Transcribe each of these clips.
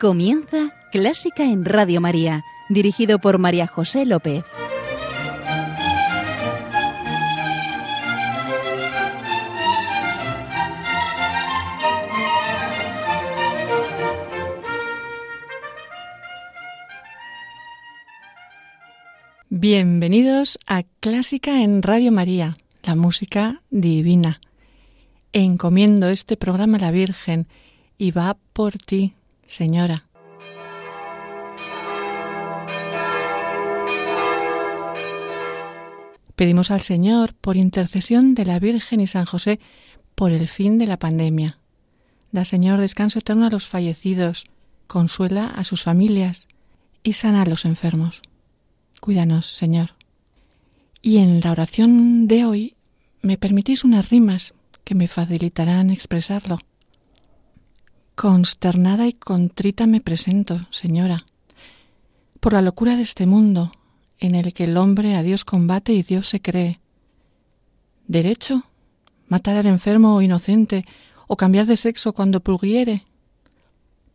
Comienza Clásica en Radio María, dirigido por María José López. Bienvenidos a Clásica en Radio María, la música divina. Encomiendo este programa a la Virgen y va por ti, Señora. Pedimos al Señor, por intercesión de la Virgen y San José, por el fin de la pandemia. Da, Señor, descanso eterno a los fallecidos, consuela a sus familias y sana a los enfermos. Cuídanos, Señor. Y en la oración de hoy me permitís unas rimas que me facilitarán expresarlo. Consternada y contrita me presento, Señora, por la locura de este mundo en el que el hombre a Dios combate y Dios se cree. ¿Derecho? ¿Matar al enfermo o inocente o cambiar de sexo cuando pulguiere?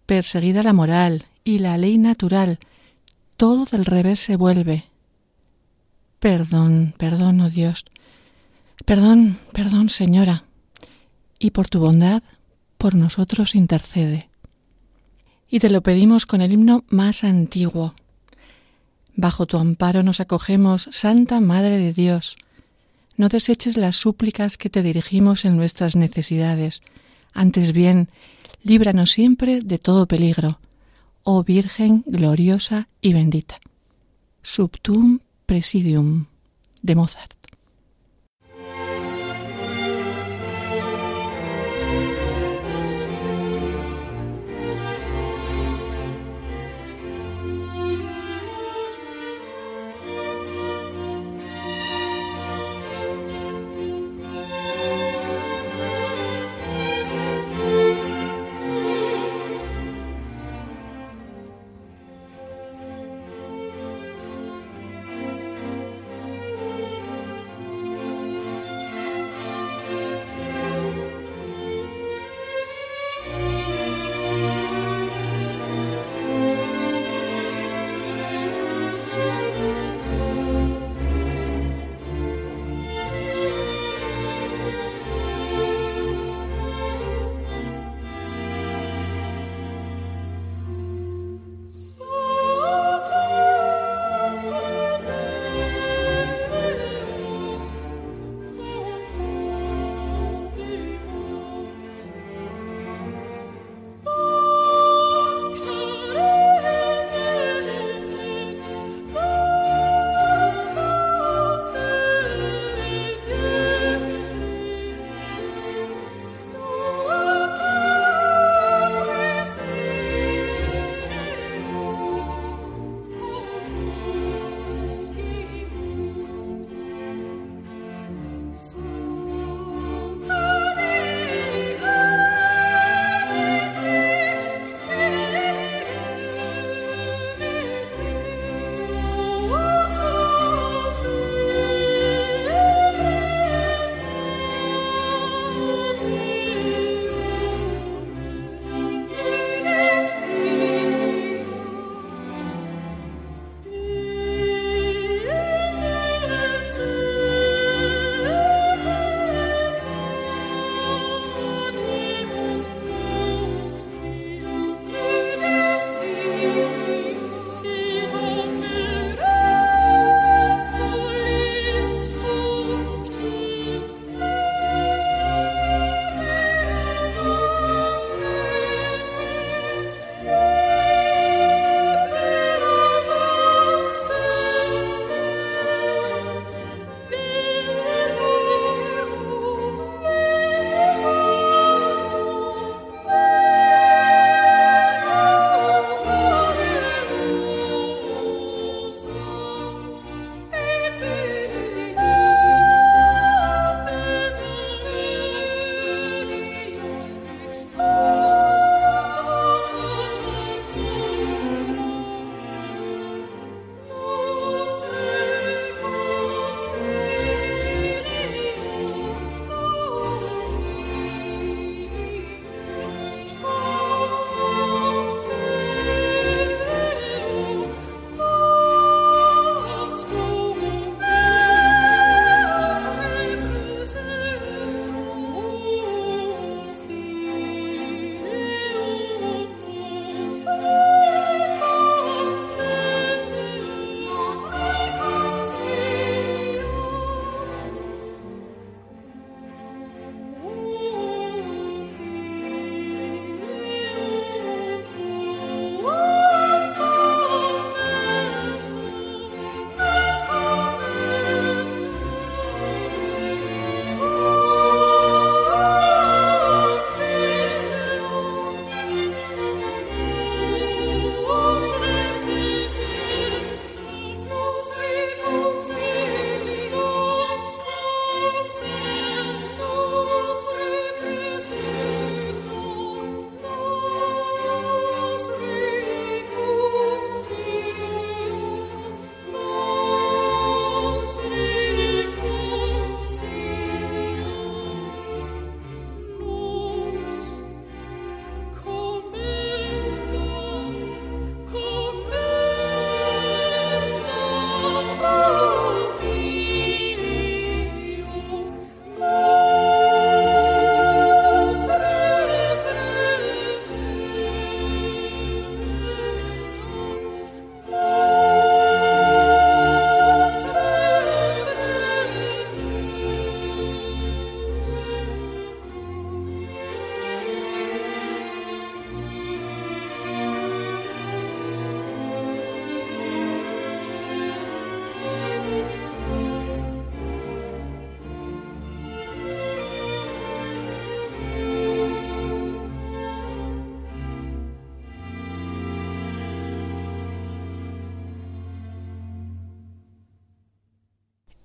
Perseguida la moral y la ley natural, todo del revés se vuelve. Perdón, perdón, oh Dios. Perdón, perdón, Señora. Y por tu bondad por nosotros intercede. Y te lo pedimos con el himno más antiguo. Bajo tu amparo nos acogemos, Santa Madre de Dios. No deseches las súplicas que te dirigimos en nuestras necesidades. Antes bien, líbranos siempre de todo peligro, oh Virgen gloriosa y bendita. Subtum Presidium de Mozart.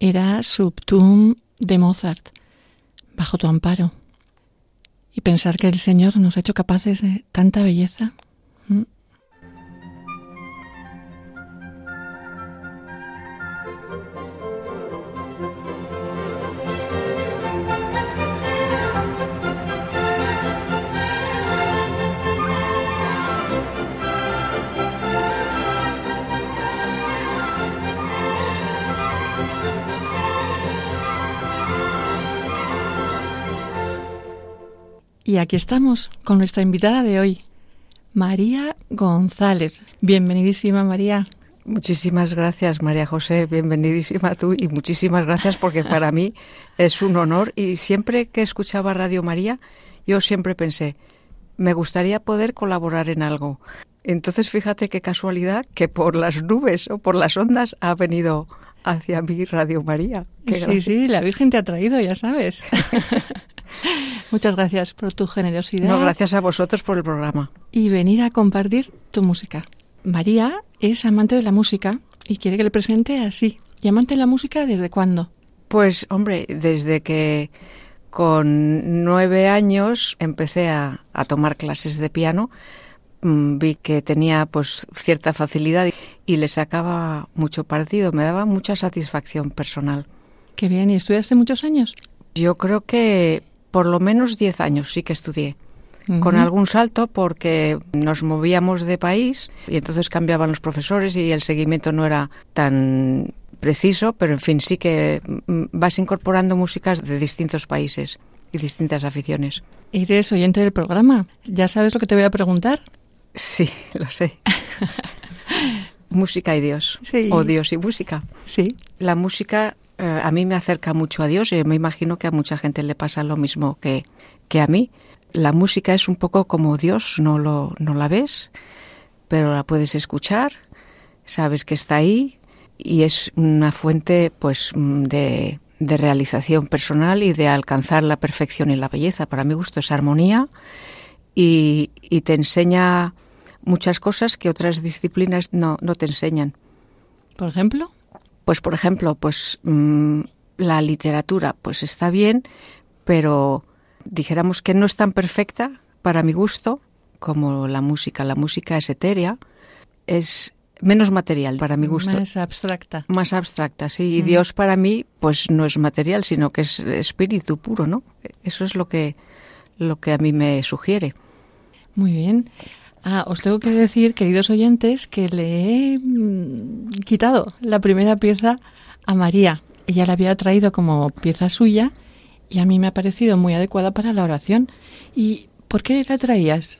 Era Subtum de Mozart, bajo tu amparo. Y pensar que el Señor nos ha hecho capaces de tanta belleza. Y aquí estamos con nuestra invitada de hoy, María González. Bienvenidísima, María. Muchísimas gracias, María José. Bienvenidísima tú y muchísimas gracias porque para mí es un honor y siempre que escuchaba Radio María, yo siempre pensé, me gustaría poder colaborar en algo. Entonces, fíjate qué casualidad que por las nubes o por las ondas ha venido hacia mí Radio María. sí, sí, la Virgen te ha traído, ya sabes. Muchas gracias por tu generosidad. No, gracias a vosotros por el programa. Y venir a compartir tu música. María es amante de la música y quiere que le presente así. ¿Y amante de la música desde cuándo? Pues, hombre, desde que con nueve años empecé a, a tomar clases de piano mm, vi que tenía pues cierta facilidad y le sacaba mucho partido, me daba mucha satisfacción personal. Qué bien, ¿y estudiaste muchos años? Yo creo que por lo menos 10 años sí que estudié. Con algún salto porque nos movíamos de país y entonces cambiaban los profesores y el seguimiento no era tan preciso, pero en fin, sí que mm, vas incorporando músicas de distintos países y distintas aficiones. Eres oyente del programa. ¿Ya sabes lo que te voy a preguntar? Sí, lo sé. música y Dios. O Dios y música. Sí. La música eh, a mí me acerca mucho a Dios y me imagino que a mucha gente le pasa lo mismo que, que a mí. La música es un poco como Dios, no, lo, no la ves, pero la puedes escuchar, sabes que está ahí y es una fuente pues de, de realización personal y de alcanzar la perfección y la belleza. Para mi gusto es armonía y, y te enseña muchas cosas que otras disciplinas no, no te enseñan. Por ejemplo. Pues por ejemplo, pues mm, la literatura, pues está bien, pero dijéramos que no es tan perfecta para mi gusto como la música. La música es etérea, es menos material para mi gusto. Más abstracta. Más abstracta, sí. Y Dios para mí, pues no es material, sino que es espíritu puro, ¿no? Eso es lo que, lo que a mí me sugiere. Muy bien. Ah, os tengo que decir, queridos oyentes, que le he mm, quitado la primera pieza a María. Ella la había traído como pieza suya y a mí me ha parecido muy adecuada para la oración. ¿Y por qué la traías?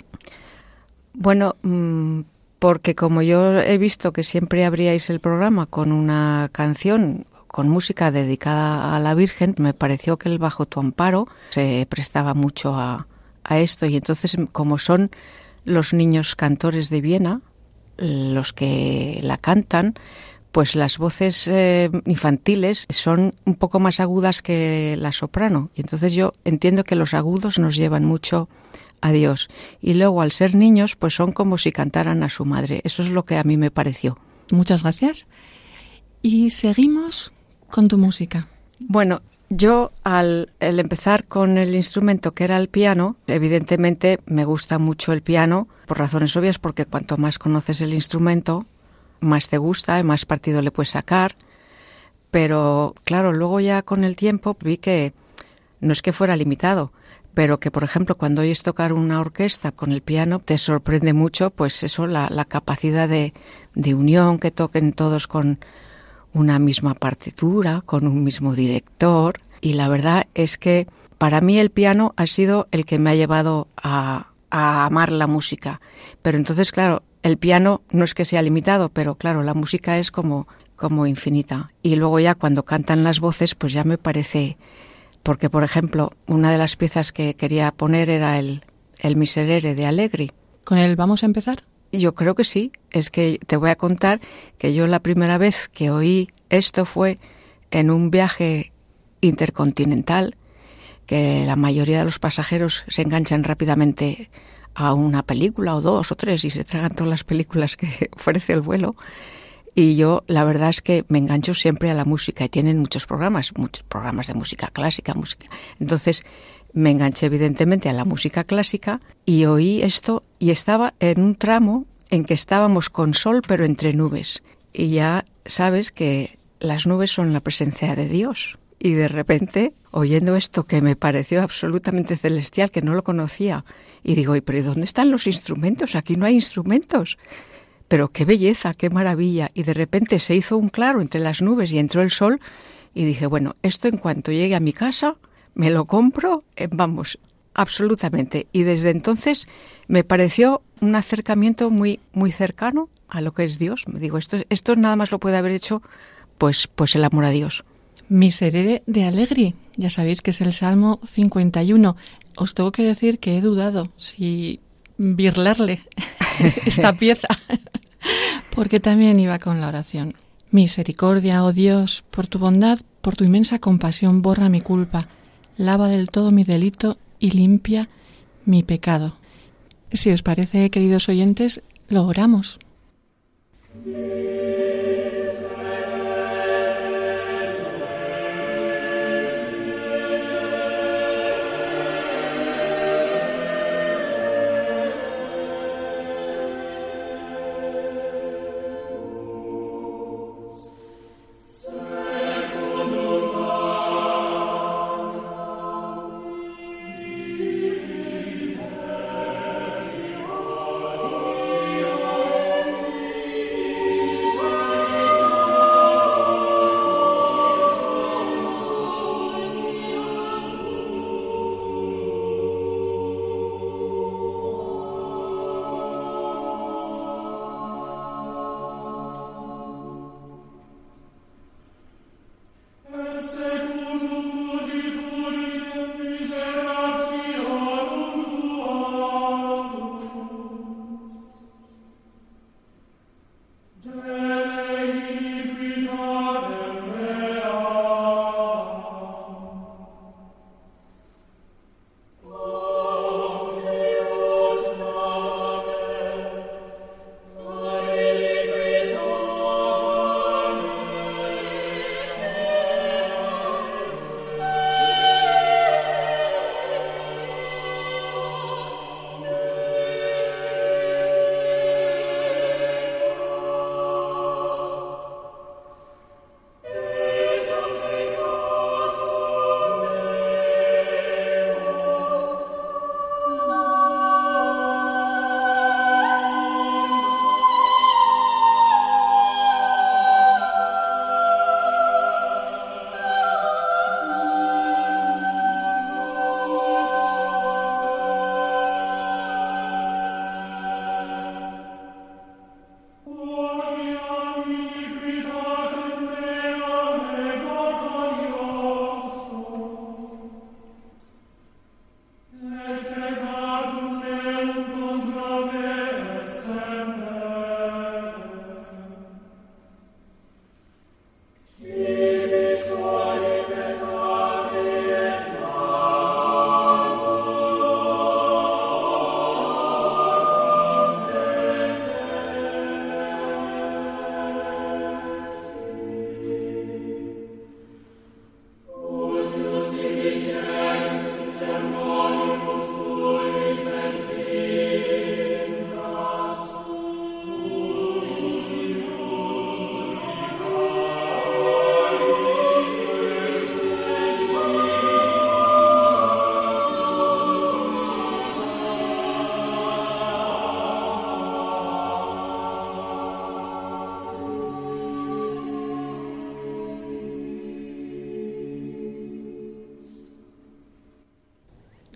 Bueno, mm, porque como yo he visto que siempre abríais el programa con una canción con música dedicada a la Virgen, me pareció que el Bajo tu Amparo se prestaba mucho a, a esto y entonces como son los niños cantores de Viena, los que la cantan, pues las voces eh, infantiles son un poco más agudas que la soprano. Y entonces yo entiendo que los agudos nos llevan mucho a Dios. Y luego al ser niños, pues son como si cantaran a su madre. Eso es lo que a mí me pareció. Muchas gracias. Y seguimos con tu música. Bueno, yo al empezar con el instrumento que era el piano, evidentemente me gusta mucho el piano por razones obvias porque cuanto más conoces el instrumento, más te gusta y más partido le puedes sacar. Pero claro, luego ya con el tiempo vi que no es que fuera limitado, pero que por ejemplo cuando oyes tocar una orquesta con el piano te sorprende mucho pues eso, la, la capacidad de, de unión que toquen todos con una misma partitura, con un mismo director. Y la verdad es que para mí el piano ha sido el que me ha llevado a, a amar la música. Pero entonces, claro, el piano no es que sea limitado, pero claro, la música es como, como infinita. Y luego ya cuando cantan las voces, pues ya me parece... Porque, por ejemplo, una de las piezas que quería poner era el, el Miserere de Allegri. ¿Con él vamos a empezar? Yo creo que sí. Es que te voy a contar que yo la primera vez que oí esto fue en un viaje intercontinental, que la mayoría de los pasajeros se enganchan rápidamente a una película o dos o tres y se tragan todas las películas que ofrece el vuelo. Y yo, la verdad es que me engancho siempre a la música y tienen muchos programas, muchos programas de música clásica, música. Entonces, me enganché evidentemente a la música clásica y oí esto y estaba en un tramo en que estábamos con sol pero entre nubes. Y ya sabes que las nubes son la presencia de Dios. Y de repente, oyendo esto que me pareció absolutamente celestial, que no lo conocía, y digo, ¿y pero dónde están los instrumentos? Aquí no hay instrumentos. Pero qué belleza, qué maravilla. Y de repente se hizo un claro entre las nubes y entró el sol. Y dije, bueno, esto en cuanto llegue a mi casa, me lo compro, eh, vamos, absolutamente. Y desde entonces me pareció un acercamiento muy, muy cercano a lo que es Dios. Me digo, esto, esto nada más lo puede haber hecho pues, pues el amor a Dios. Miserere de Alegri, ya sabéis que es el Salmo 51. Os tengo que decir que he dudado si birlarle esta pieza, porque también iba con la oración. Misericordia, oh Dios, por tu bondad, por tu inmensa compasión, borra mi culpa, lava del todo mi delito y limpia mi pecado. Si os parece, queridos oyentes, lo oramos.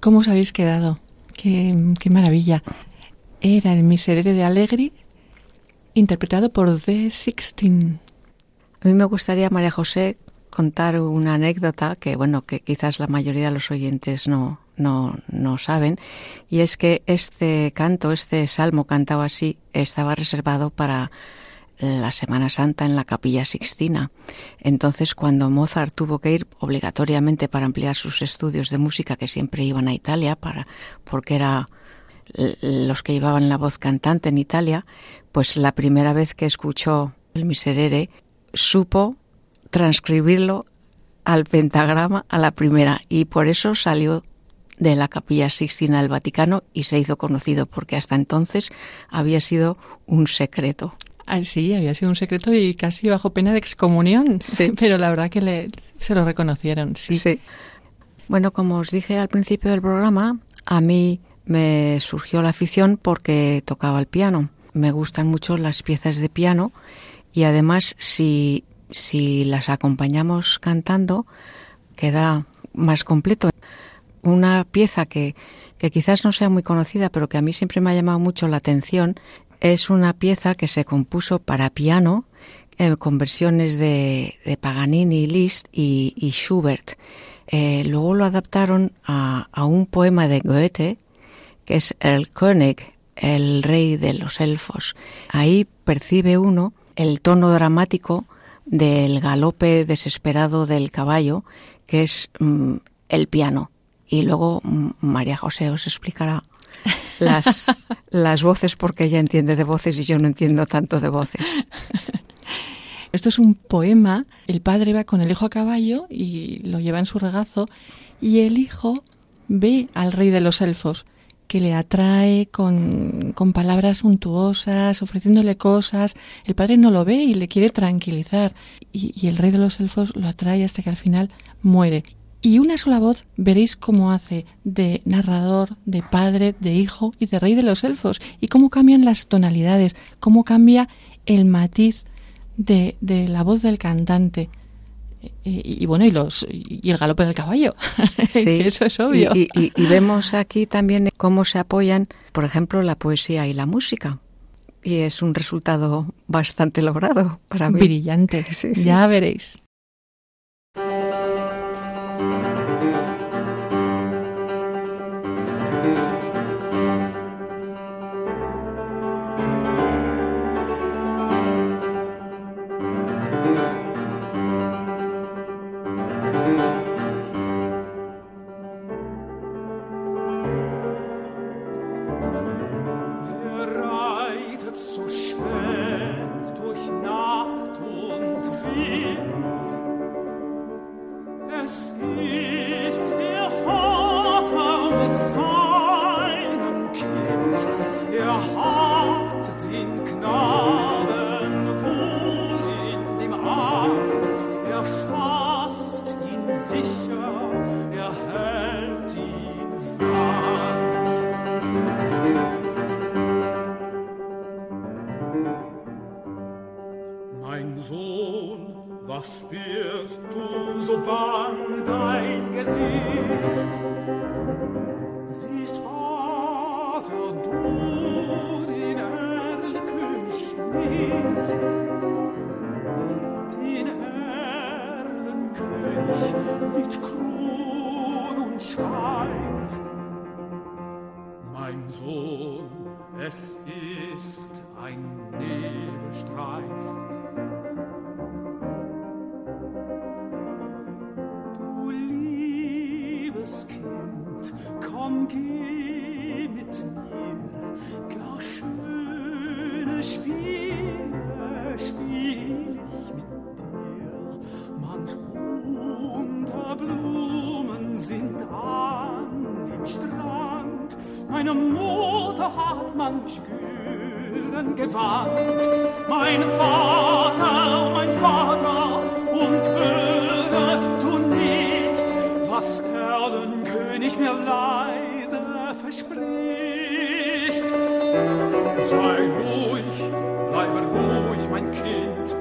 ¿Cómo os habéis quedado? Qué, maravilla. Era el Miserere de Allegri, interpretado por The Sixteen. A mí me gustaría, María José, contar una anécdota que, bueno, que quizás la mayoría de los oyentes no, no, no saben, y es que este canto, este salmo cantado así, estaba reservado para la Semana Santa en la Capilla Sixtina. Entonces, cuando Mozart tuvo que ir obligatoriamente para ampliar sus estudios de música, que siempre iban a Italia, para, porque era los que llevaban la voz cantante en Italia, pues la primera vez que escuchó el miserere, supo transcribirlo al pentagrama a la primera y por eso salió de la Capilla Sixtina del Vaticano y se hizo conocido porque hasta entonces había sido un secreto. Ah, sí, había sido un secreto y casi bajo pena de excomunión. Sí. Pero la verdad que le, se lo reconocieron, sí. Sí. Bueno, como os dije al principio del programa, a mí me surgió la afición porque tocaba el piano. Me gustan mucho las piezas de piano y además si, si las acompañamos cantando queda más completo. Una pieza que, que quizás no sea muy conocida, pero que a mí siempre me ha llamado mucho la atención, es una pieza que se compuso para piano eh, con versiones de, Paganini, Liszt y, Schubert. Eh, luego lo adaptaron a, a, un poema de Goethe, que es El König, el rey de los elfos. Ahí percibe uno el tono dramático del galope desesperado del caballo, que es mm, el piano. Y luego mm, María José os explicará las, las voces porque ella entiende de voces y yo no entiendo tanto de voces. Esto es un poema. El padre va con el hijo a caballo y lo lleva en su regazo y el hijo ve al rey de los elfos que le atrae con, con, palabras untuosas, ofreciéndole cosas. El padre no lo ve y le quiere tranquilizar. Y, el rey de los elfos lo atrae hasta que al final muere. Y una sola voz veréis cómo hace de narrador, de padre, de hijo y de rey de los elfos. Y cómo cambian las tonalidades, cómo cambia el matiz de, de la voz del cantante. Y, y, bueno, y, los, y el galope del caballo. Sí, eso es obvio. Y, y, y, vemos aquí también cómo se apoyan, por ejemplo, la poesía y la música. Y es un resultado bastante logrado para mí. Brillante. Sí, sí. Ya veréis. Meine Mutter hat manch gülden gewandt. Mein Vater, mein Vater, und hörst du nicht, was Erlenkönig mir leise verspricht? Sei ruhig, bleibe ruhig, mein Kind,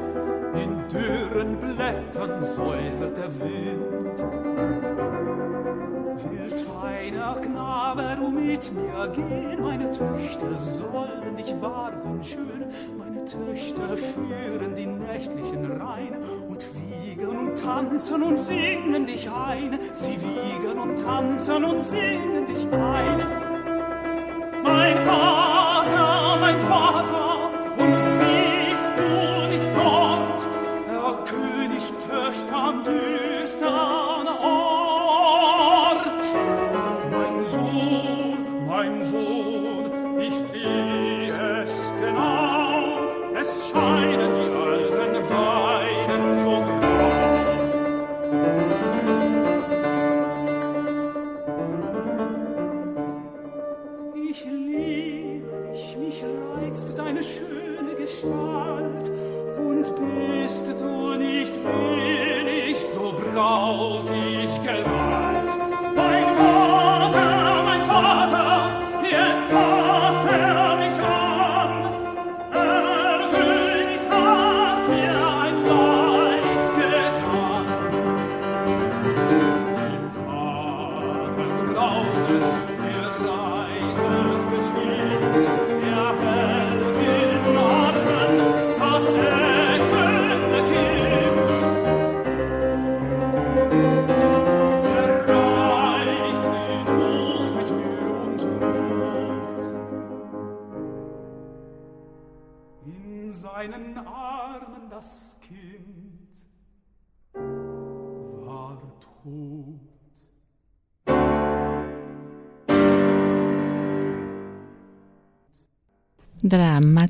in dürren Blättern säuselt der Wind. Willst feiner du mit mir gehen, meine Töchter sollen dich warten schön, meine Töchter führen die nächtlichen Rhein und wiegen und tanzen und singen dich ein, sie wiegen und tanzen und singen dich ein.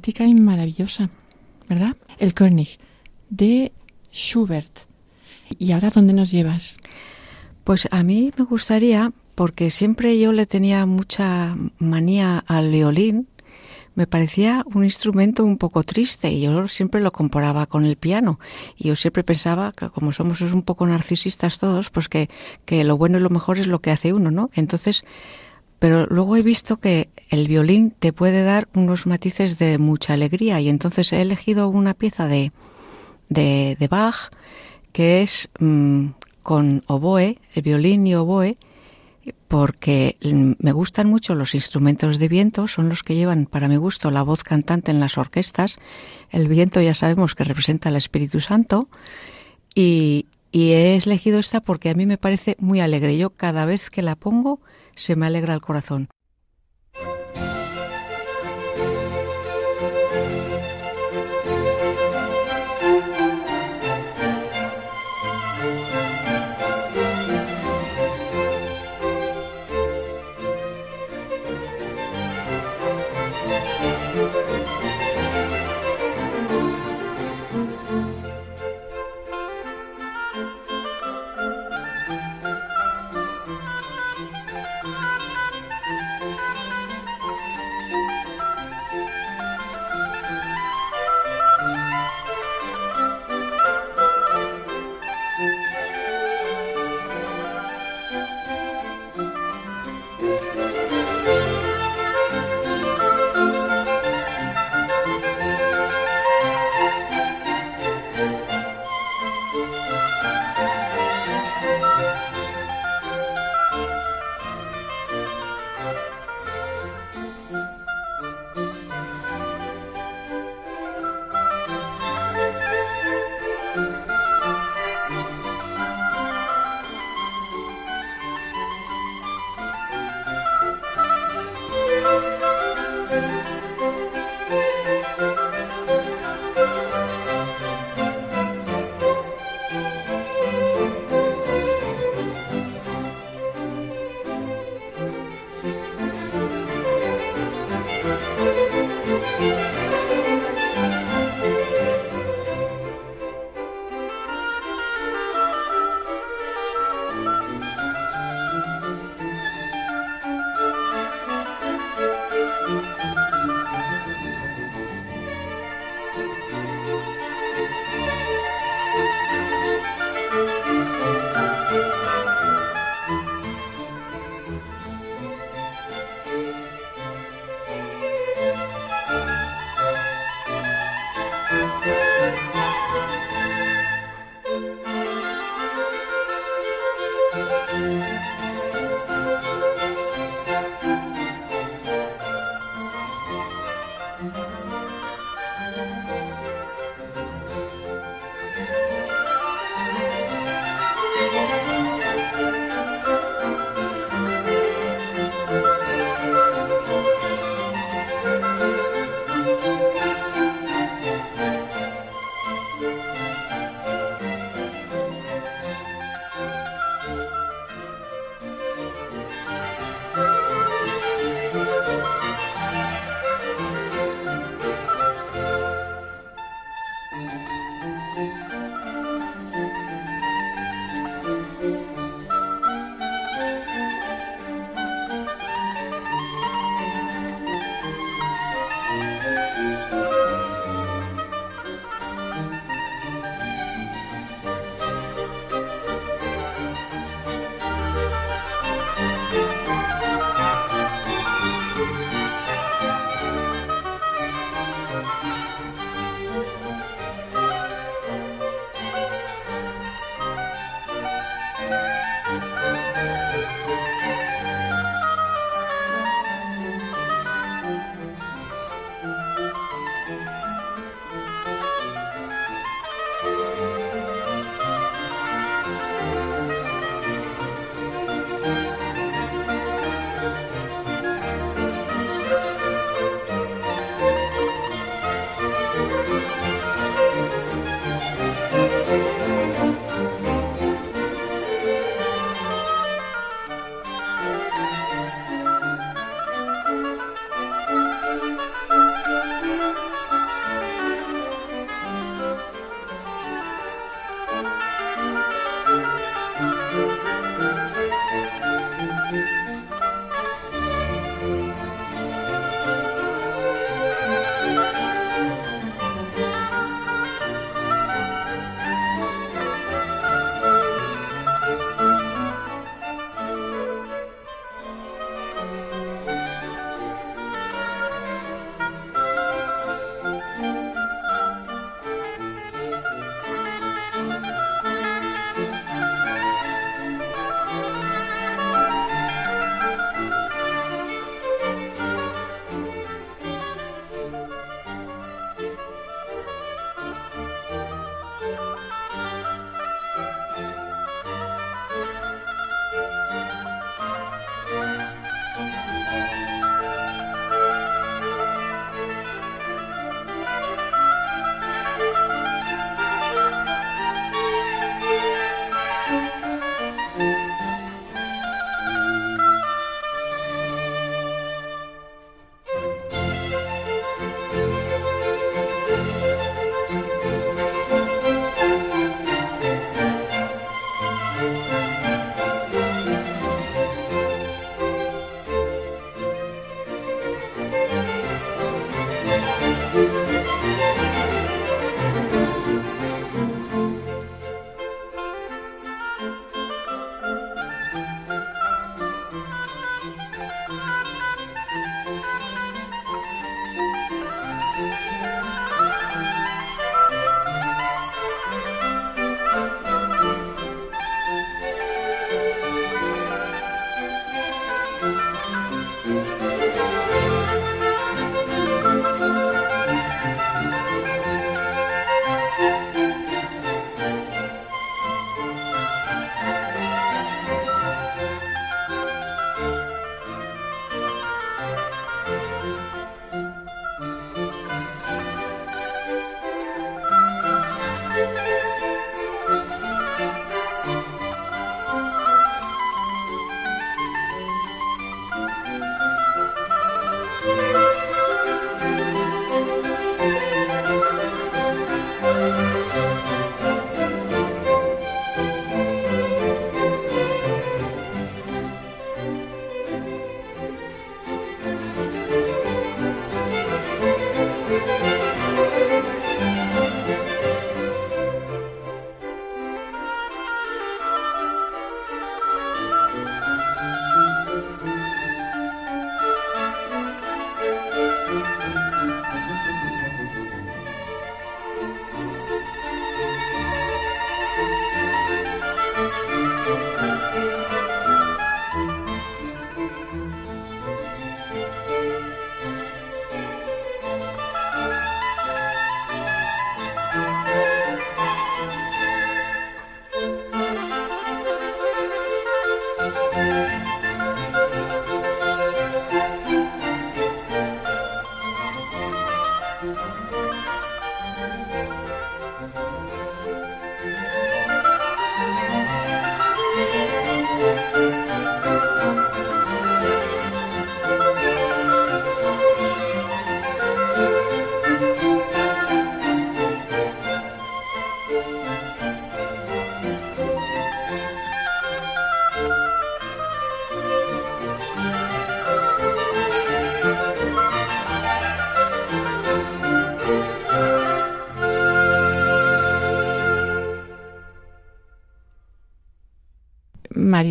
Y maravillosa, ¿verdad? El König de Schubert. ¿Y ahora dónde nos llevas? Pues a mí me gustaría, porque siempre yo le tenía mucha manía al violín, me parecía un instrumento un poco triste y yo siempre lo comparaba con el piano. Y yo siempre pensaba que como somos un poco narcisistas todos, pues que, que lo bueno y lo mejor es lo que hace uno, ¿no? Entonces, pero luego he visto que el violín te puede dar unos matices de mucha alegría y entonces he elegido una pieza de, de, Bach que es mm, con oboe, el violín y oboe, porque mm, me gustan mucho los instrumentos de viento, son los que llevan para mi gusto la voz cantante en las orquestas. El viento ya sabemos que representa al Espíritu Santo y, y he elegido esta porque a mí me parece muy alegre. Yo cada vez que la pongo se me alegra el corazón.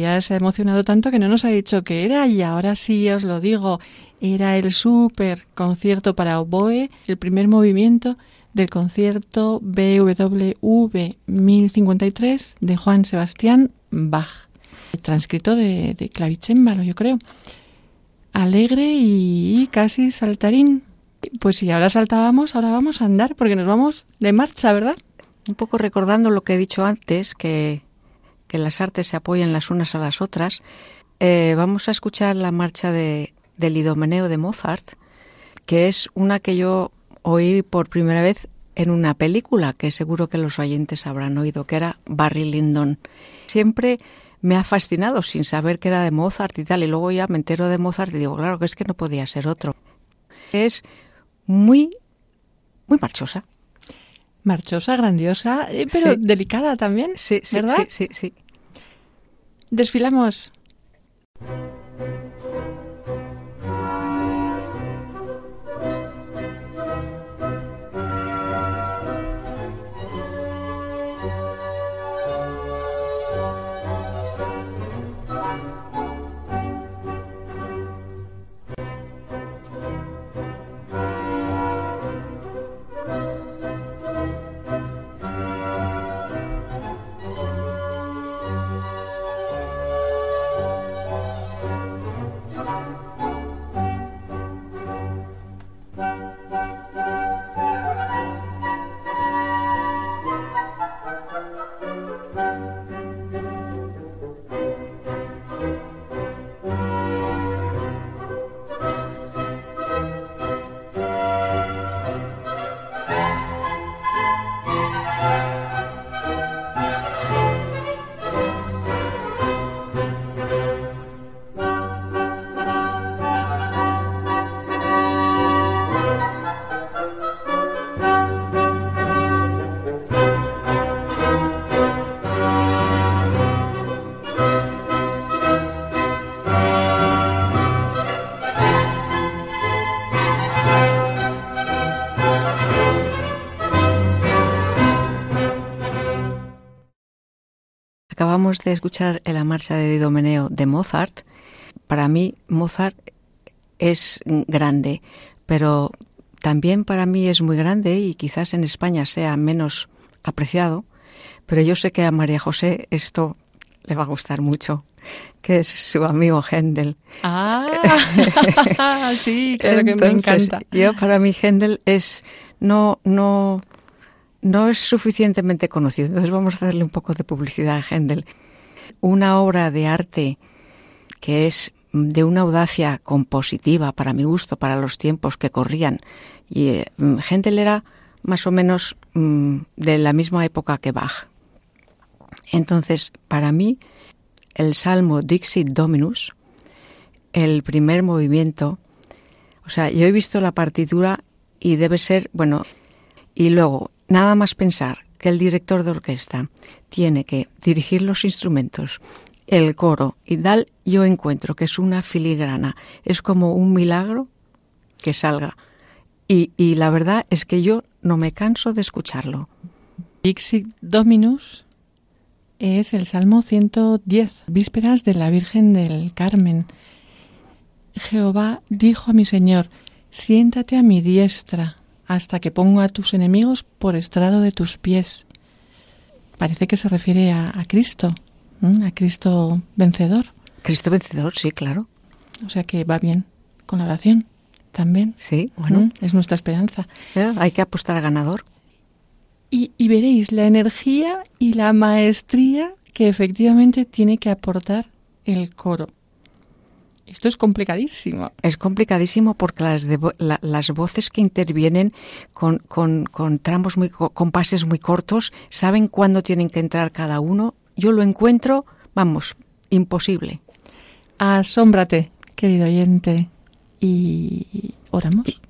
María se ha emocionado tanto que no nos ha dicho que era y ahora sí os lo digo. Era el super concierto para oboe, el primer movimiento del concierto BWV 1053 de Juan Sebastián Bach, transcrito de, de yo creo. Alegre y casi saltarín. Pues si ahora saltábamos, ahora vamos a andar porque nos vamos de marcha, ¿verdad? Un poco recordando lo que he dicho antes, que que las artes se apoyan las unas a las otras, eh, vamos a escuchar la marcha de, del Idomeneo de Mozart, que es una que yo oí por primera vez en una película que seguro que los oyentes habrán oído, que era Barry Lyndon. Siempre me ha fascinado sin saber que era de Mozart y tal, y luego ya me entero de Mozart y digo, claro, que es que no podía ser otro. Es muy, muy marchosa. Marchosa, grandiosa, eh, pero Sí. delicada también. Sí, sí, ¿verdad? sí, sí, sí. Desfilamos. Acabamos de escuchar la marcha de Idomeneo de Mozart. Para mí, Mozart es grande, pero también para mí es muy grande y quizás en España sea menos apreciado, pero yo sé que a María José esto le va a gustar mucho. que es su amigo Händel. Ah, sí, claro que me encanta. Yo para mí Händel es no no no es suficientemente conocido. Entonces vamos a hacerle un poco de publicidad a Händel. Una obra de arte que es de una audacia compositiva para mi gusto, para los tiempos que corrían. Y eh, Händel era más o menos mm, de la misma época que Bach. Entonces, para mí, el salmo Dixit Dominus, el primer movimiento, o sea, yo he visto la partitura y debe ser, bueno, y luego, nada más pensar que el director de orquesta tiene que dirigir los instrumentos, el coro y tal, yo encuentro que es una filigrana, es como un milagro que salga. Y, la verdad es que yo no me canso de escucharlo. Dixit Dominus es el Salmo 110, vísperas de la Virgen del Carmen. Jehová dijo a mi Señor, siéntate a mi diestra hasta que ponga a tus enemigos por estrado de tus pies. Parece que se refiere a, a Cristo, a Cristo vencedor. Cristo vencedor, sí, claro. O sea que va bien con la oración también. Sí, bueno. Es nuestra esperanza. hay que apostar al ganador. Y, y, veréis la energía y la maestría que efectivamente tiene que aportar el coro. Esto es complicadísimo. Es complicadísimo porque las, de, la, las voces que intervienen con, con, con tramos muy, con pases muy cortos, saben cuándo tienen que entrar cada uno. Yo lo encuentro, vamos, imposible. Asómbrate, querido oyente, y oramos.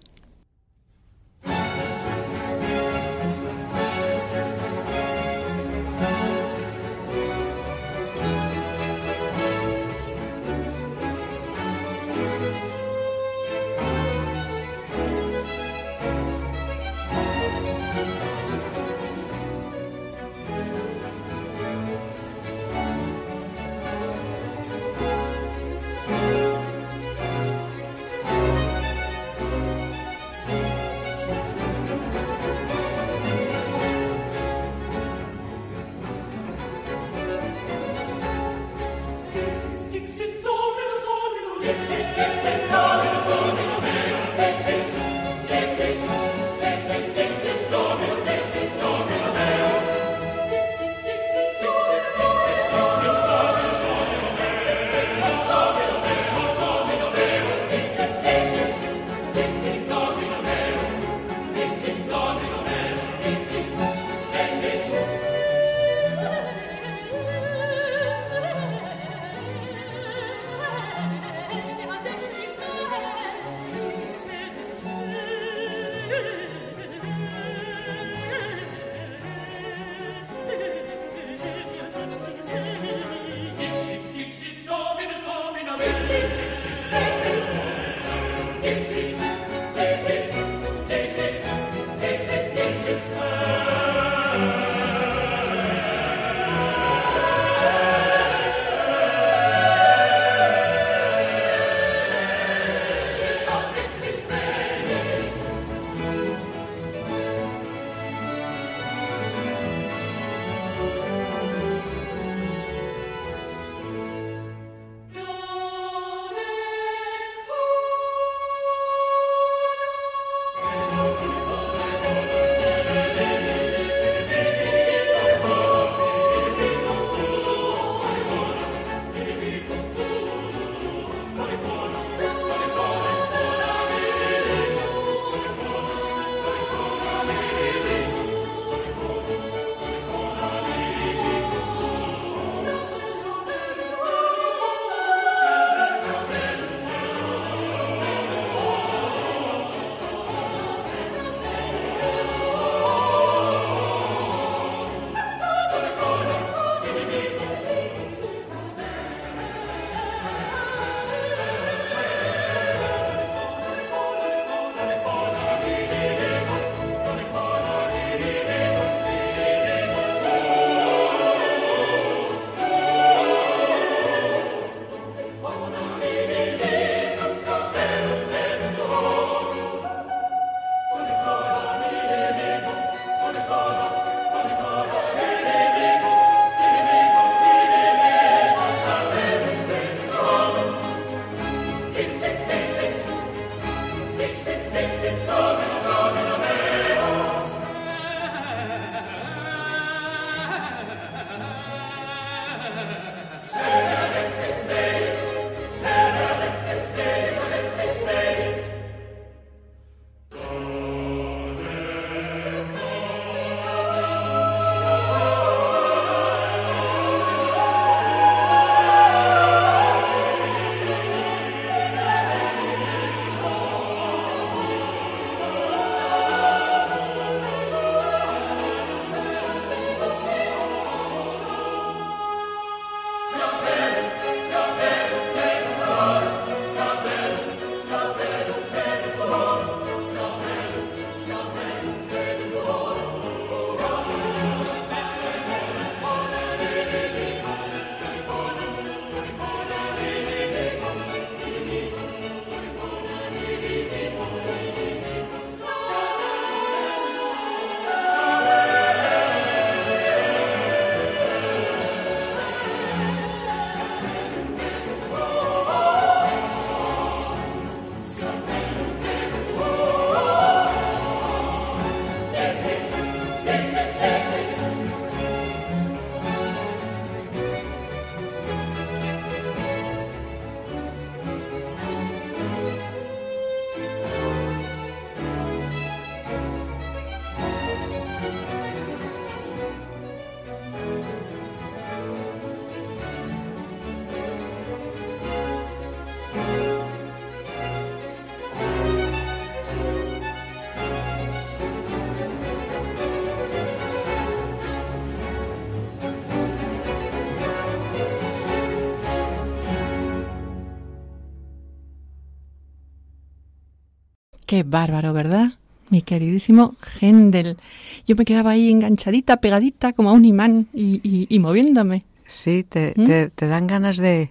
Qué bárbaro, ¿verdad? Mi queridísimo Händel. Yo me quedaba ahí enganchadita, pegadita, como a un imán y, moviéndome. Sí, te, ¿Mm? te, te, dan ganas de,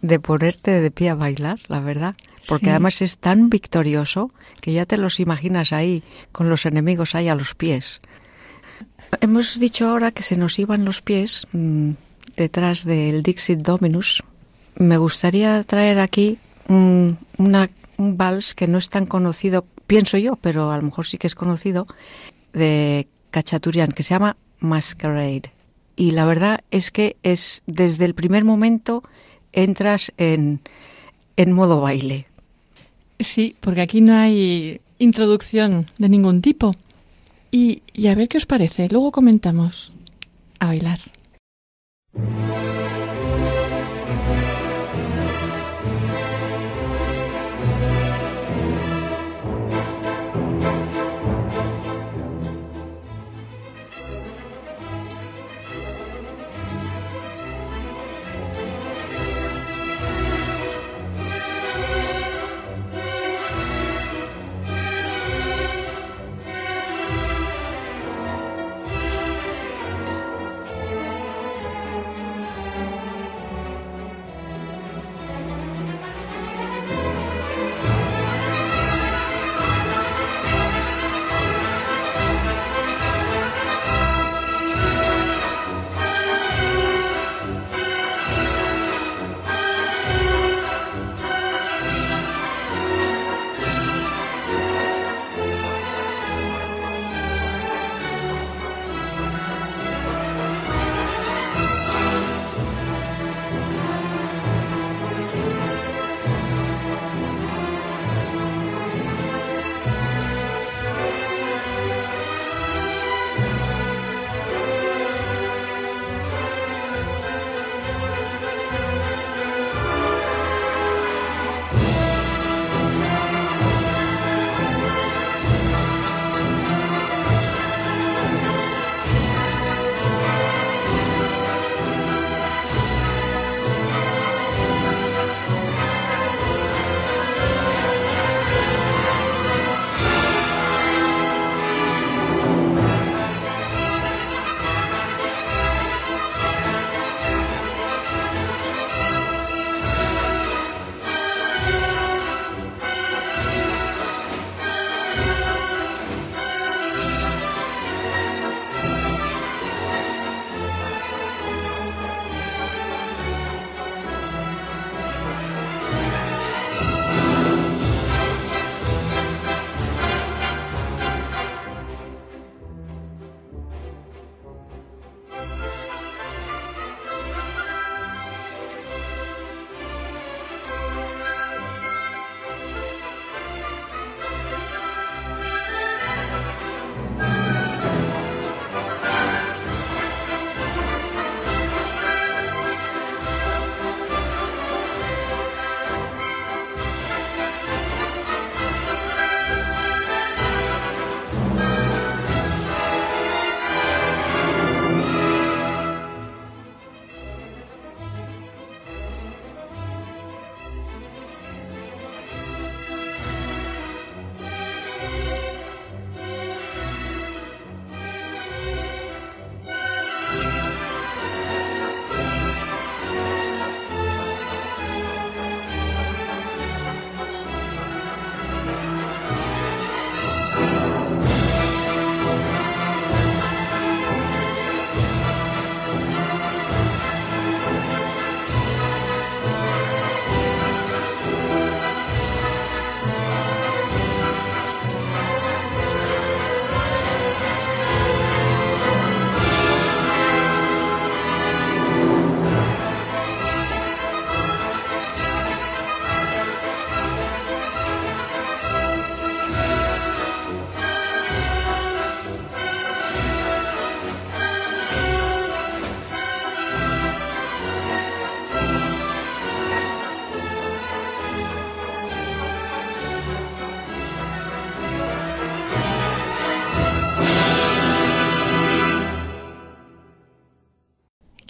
de ponerte de pie a bailar, la verdad. Porque además es tan victorioso que ya te los imaginas ahí, con los enemigos ahí a los pies. Hemos dicho ahora que se nos iban los pies mm, detrás del Dixit Dominus. Me gustaría traer aquí un, una, un vals que no es tan conocido, pienso yo, pero a lo mejor sí que es conocido, de Cachaturian, que se llama Masquerade. Y la verdad es que es desde el primer momento entras en, en modo baile. Sí, porque aquí no hay introducción de ningún tipo. Y, y a ver qué os parece, luego comentamos. A bailar.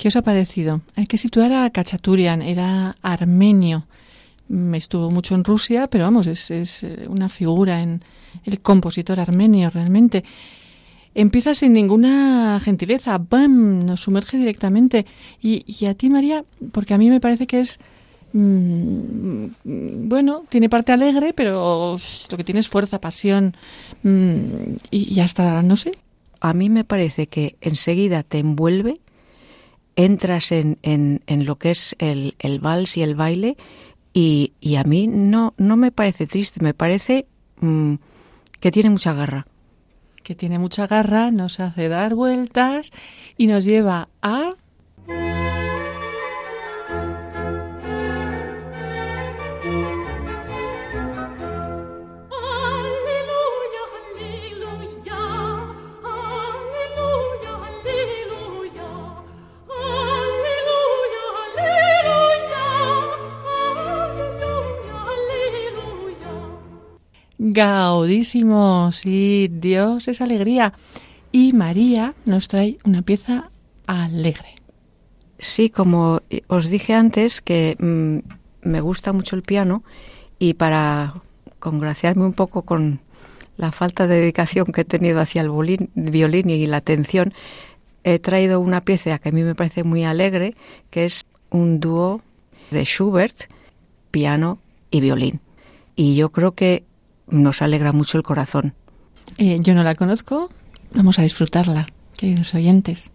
¿Qué os ha parecido? Hay que situar a Kachaturian, era armenio. mm, estuvo mucho en Rusia, pero vamos, es, eh, una figura en el compositor armenio realmente. Empieza sin ninguna gentileza, ¡bam! Nos sumerge directamente. Y, a ti, María, porque a mí me parece que es mm, bueno, tiene parte alegre, pero lo que tiene es fuerza, pasión mm, y, y, hasta, no sé. A mí me parece que enseguida te envuelve, entras en, en, en lo que es el, el, vals y el baile y, y, a mí no, no me parece triste, me parece mmm, que tiene mucha garra. Que tiene mucha garra, nos hace dar vueltas y nos lleva a... Gaudísimo, sí, Dios es alegría. Y María nos trae una pieza alegre. Sí, como os dije antes, que mmm, me gusta mucho el piano y para congraciarme un poco con la falta de dedicación que he tenido hacia el violín, violín y la atención, he traído una pieza que a mí me parece muy alegre, que es un dúo de Schubert, piano y violín. Y yo creo que nos alegra mucho el corazón. Eh, yo no la conozco, vamos a disfrutarla, queridos oyentes.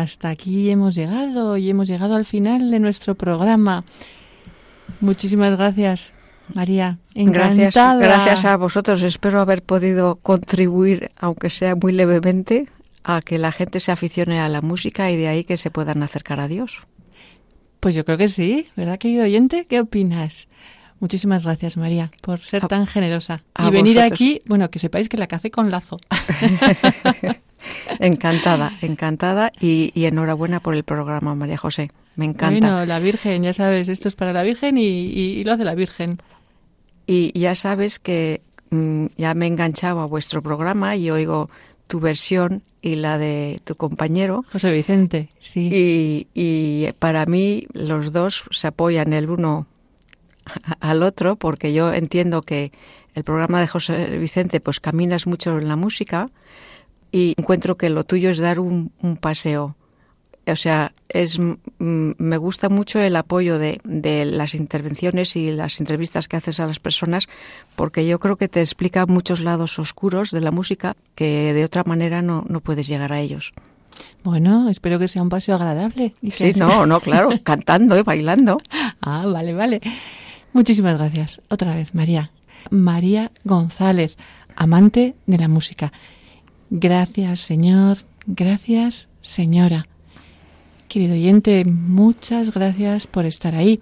Hasta aquí hemos llegado y hemos llegado al final de nuestro programa. Muchísimas gracias, María. Encantada. Gracias, gracias a vosotros. Espero haber podido contribuir, aunque sea muy levemente, a que la gente se aficione a la música y de ahí que se puedan acercar a Dios. Pues yo creo que sí, ¿verdad, querido oyente? ¿Qué opinas? Muchísimas gracias, María, por ser tan generosa. y venir aquí, bueno, que sepáis que la cacé con lazo. encantada, encantada y, enhorabuena por el programa, María José. Me encanta. Bueno, la Virgen, ya sabes, esto es para la Virgen y, lo hace la Virgen. Y ya sabes que mm, ya me he enganchado a vuestro programa y oigo tu versión y la de tu compañero. José Vicente, sí. Y, para mí los dos se apoyan el uno al otro porque yo entiendo que el programa de José Vicente pues caminas mucho en la música y encuentro que lo tuyo es dar un, un paseo o sea, es, me gusta mucho el apoyo de, de, las intervenciones y las entrevistas que haces a las personas, porque yo creo que te explica muchos lados oscuros de la música que de otra manera no, no puedes llegar a ellos. Bueno, espero que sea un paseo agradable. sí, no, no, claro, cantando y bailando. Ah, vale, vale. Muchísimas gracias. Otra vez, María. María González, amante de la música. Gracias, Señor. Gracias, señora. Querido oyente, muchas gracias por estar ahí.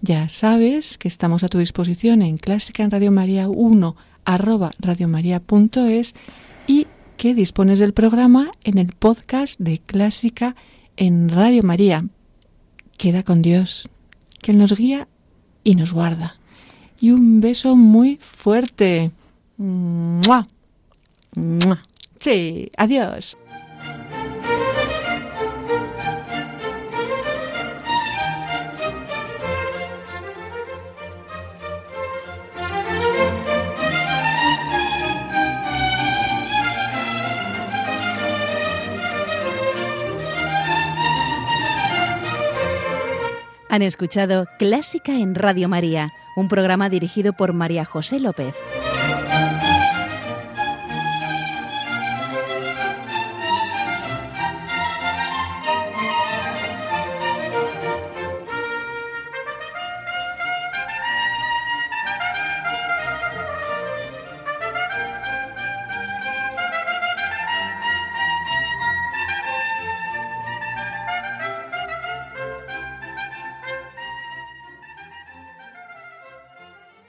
Ya sabes que estamos a tu disposición en Clásica en Radio María 1 arroba radiomaria.es y que dispones del programa en el podcast de Clásica en Radio María. Queda con Dios, que nos guía y nos guarda. Y un beso muy fuerte. ¡Mua! Sí, adiós. Han escuchado Clásica en Radio María, un programa dirigido por María José López.